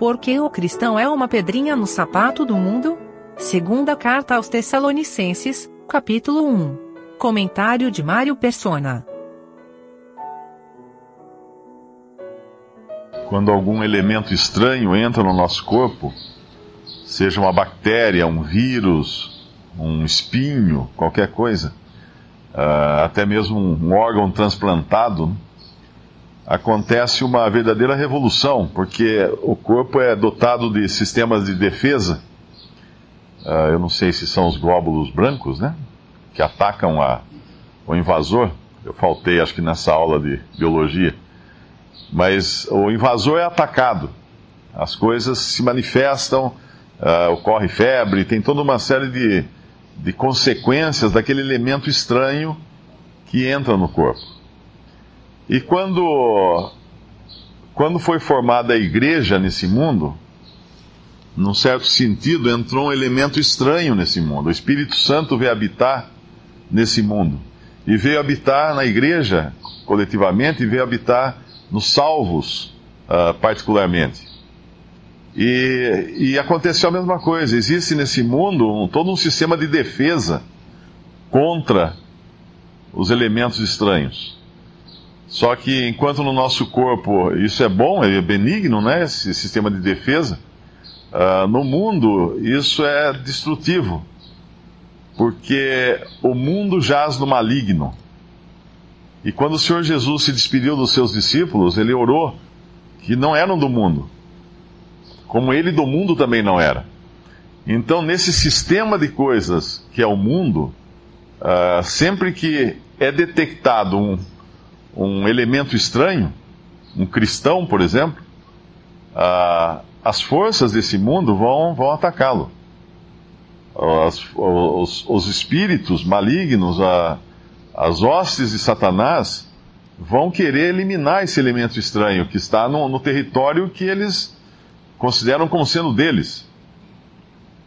Porque o cristão é uma pedrinha no sapato do mundo? Segunda carta aos Tessalonicenses, capítulo 1. Comentário de Mário Persona. Quando algum elemento estranho entra no nosso corpo, seja uma bactéria, um vírus, um espinho, qualquer coisa, uh, até mesmo um órgão transplantado, acontece uma verdadeira revolução, porque o corpo é dotado de sistemas de defesa. Uh, eu não sei se são os glóbulos brancos, né? Que atacam a, o invasor. Eu faltei, acho que nessa aula de biologia. Mas o invasor é atacado. As coisas se manifestam, uh, ocorre febre, tem toda uma série de, de consequências daquele elemento estranho que entra no corpo. E quando, quando foi formada a igreja nesse mundo, num certo sentido, entrou um elemento estranho nesse mundo. O Espírito Santo veio habitar nesse mundo. E veio habitar na igreja, coletivamente, e veio habitar nos salvos, uh, particularmente. E, e, aconteceu a mesma coisa. Existe nesse mundo um, todo um sistema de defesa contra os elementos estranhos. Só que enquanto no nosso corpo isso é bom, é benigno, né? Esse sistema de defesa, uh, no mundo isso é destrutivo. Porque o mundo jaz no maligno. E quando o Senhor Jesus se despediu dos seus discípulos, ele orou que não eram do mundo, como ele do mundo também não era. Então, nesse sistema de coisas que é o mundo, uh, sempre que é detectado um, um elemento estranho, um cristão, por exemplo, as forças desse mundo vão, vão atacá-lo. Os, os, os, espíritos malignos, a. As hostes de Satanás vão querer eliminar esse elemento estranho que está no, no território que eles consideram como sendo deles.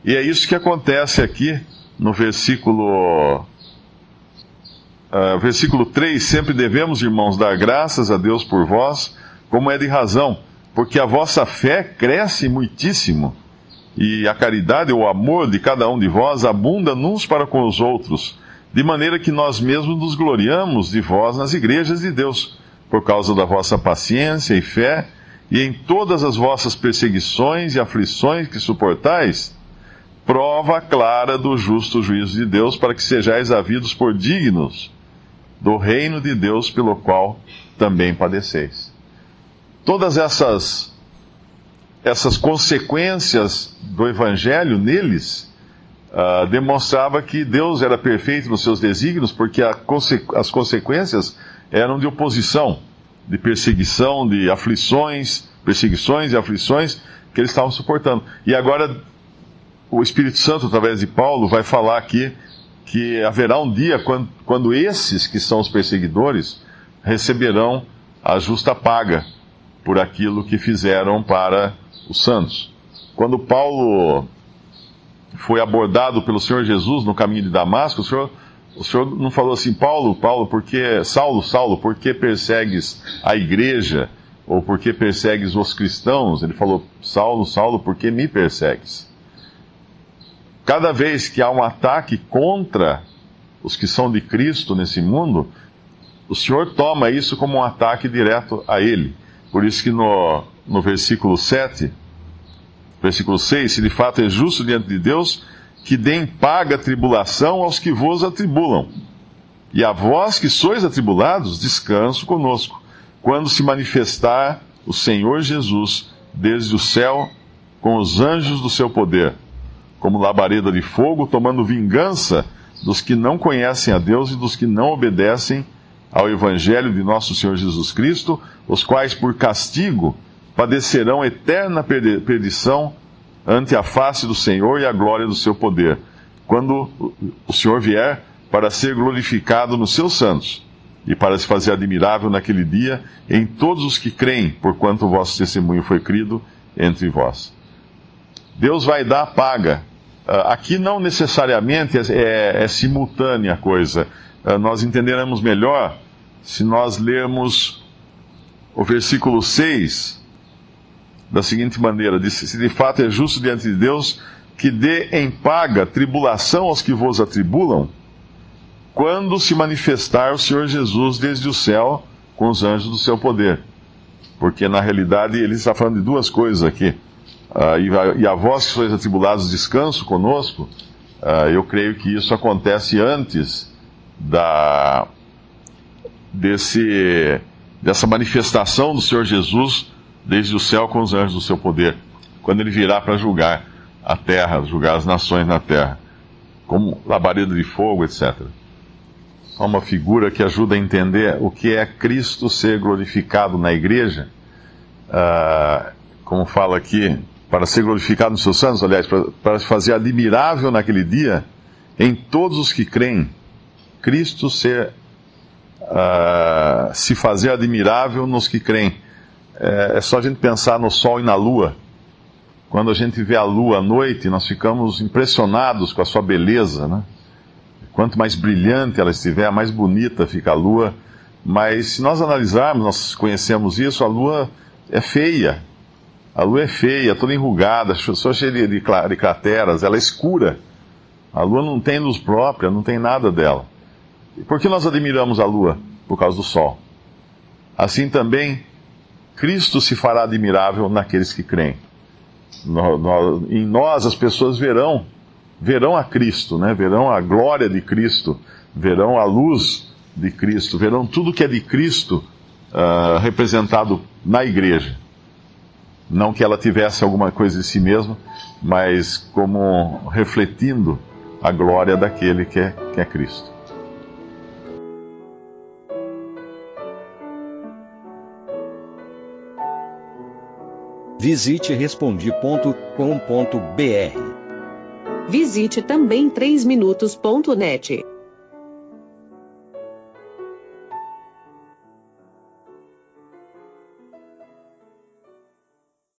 E é isso que acontece aqui no versículo. Uh, versículo 3: Sempre devemos, irmãos, dar graças a Deus por vós, como é de razão, porque a vossa fé cresce muitíssimo, e a caridade, o amor de cada um de vós abunda uns para com os outros de maneira que nós mesmos nos gloriamos de vós nas igrejas de Deus, por causa da vossa paciência e fé, e em todas as vossas perseguições e aflições que suportais, prova clara do justo juízo de Deus, para que sejais havidos por dignos do reino de Deus pelo qual também padeceis. Todas essas essas consequências do evangelho neles uh, demonstrava que Deus era perfeito nos seus desígnios, porque conse as consequências eram de oposição, de perseguição, de aflições, perseguições e aflições que eles estavam suportando. E agora o Espírito Santo, através de Paulo, vai falar aqui que haverá um dia quando, quando esses que são os perseguidores receberão a justa paga por aquilo que fizeram para os santos. Quando Paulo foi abordado pelo Senhor Jesus no caminho de Damasco, o Senhor, o Senhor não falou assim, Paulo, Paulo, porque Saulo, Saulo, por que persegues a igreja? Ou por que persegues os cristãos? Ele falou, Saulo, Saulo, por que me persegues? Cada vez que há um ataque contra os que são de Cristo nesse mundo, o Senhor toma isso como um ataque direto a Ele. Por isso que no, no versículo 7, Versículo 6: Se de fato é justo diante de Deus, que deem paga tribulação aos que vos atribulam. E a vós que sois atribulados, descanso conosco, quando se manifestar o Senhor Jesus desde o céu com os anjos do seu poder, como labareda de fogo, tomando vingança dos que não conhecem a Deus e dos que não obedecem ao Evangelho de nosso Senhor Jesus Cristo, os quais por castigo padecerão eterna perdição ante a face do Senhor e a glória do seu poder, quando o Senhor vier para ser glorificado nos seus santos e para se fazer admirável naquele dia em todos os que creem, porquanto o vosso testemunho foi crido entre vós. Deus vai dar paga. Ah, aqui não necessariamente é, é, é simultânea a coisa. Ah, nós entenderemos melhor se nós lermos o versículo 6 da seguinte maneira: disse, se de fato é justo diante de Deus que dê em paga tribulação aos que vos atribulam, quando se manifestar o Senhor Jesus desde o céu com os anjos do seu poder. Porque na realidade ele está falando de duas coisas aqui. Uh, e, a, e, a, vós que sois atribulados, descanso conosco. Uh, eu creio que isso acontece antes da desse dessa manifestação do Senhor Jesus desde o céu com os anjos do seu poder, quando ele virá para julgar a terra, julgar as nações na terra, como labareda de fogo, etc. Há uma figura que ajuda a entender o que é Cristo ser glorificado na igreja, uh, como fala aqui, para ser glorificado nos seus santos, aliás, para, para fazer admirável naquele dia em todos os que creem, Cristo ser uh, se fazer admirável nos que creem. É, é só a gente pensar no Sol e na Lua. Quando a gente vê a Lua à noite, nós ficamos impressionados com a sua beleza, né? Quanto mais brilhante ela estiver, mais bonita fica a Lua. Mas se nós analisarmos, nós conhecemos isso, a Lua é feia. A Lua é feia, toda enrugada, só cheia de, de, crateras, ela é escura. A Lua não tem luz própria, não tem nada dela. E por que nós admiramos a Lua? Por causa do Sol. Assim também, Cristo se fará admirável naqueles que creem. No, no, em nós as pessoas verão, verão a Cristo, né? verão a glória de Cristo, verão a luz de Cristo, verão tudo que é de Cristo uh, representado na igreja. Não que ela tivesse alguma coisa de si mesma, mas como refletindo a glória daquele que é, que é Cristo. Visite respondi.com.br. Visite também 3minutos.net.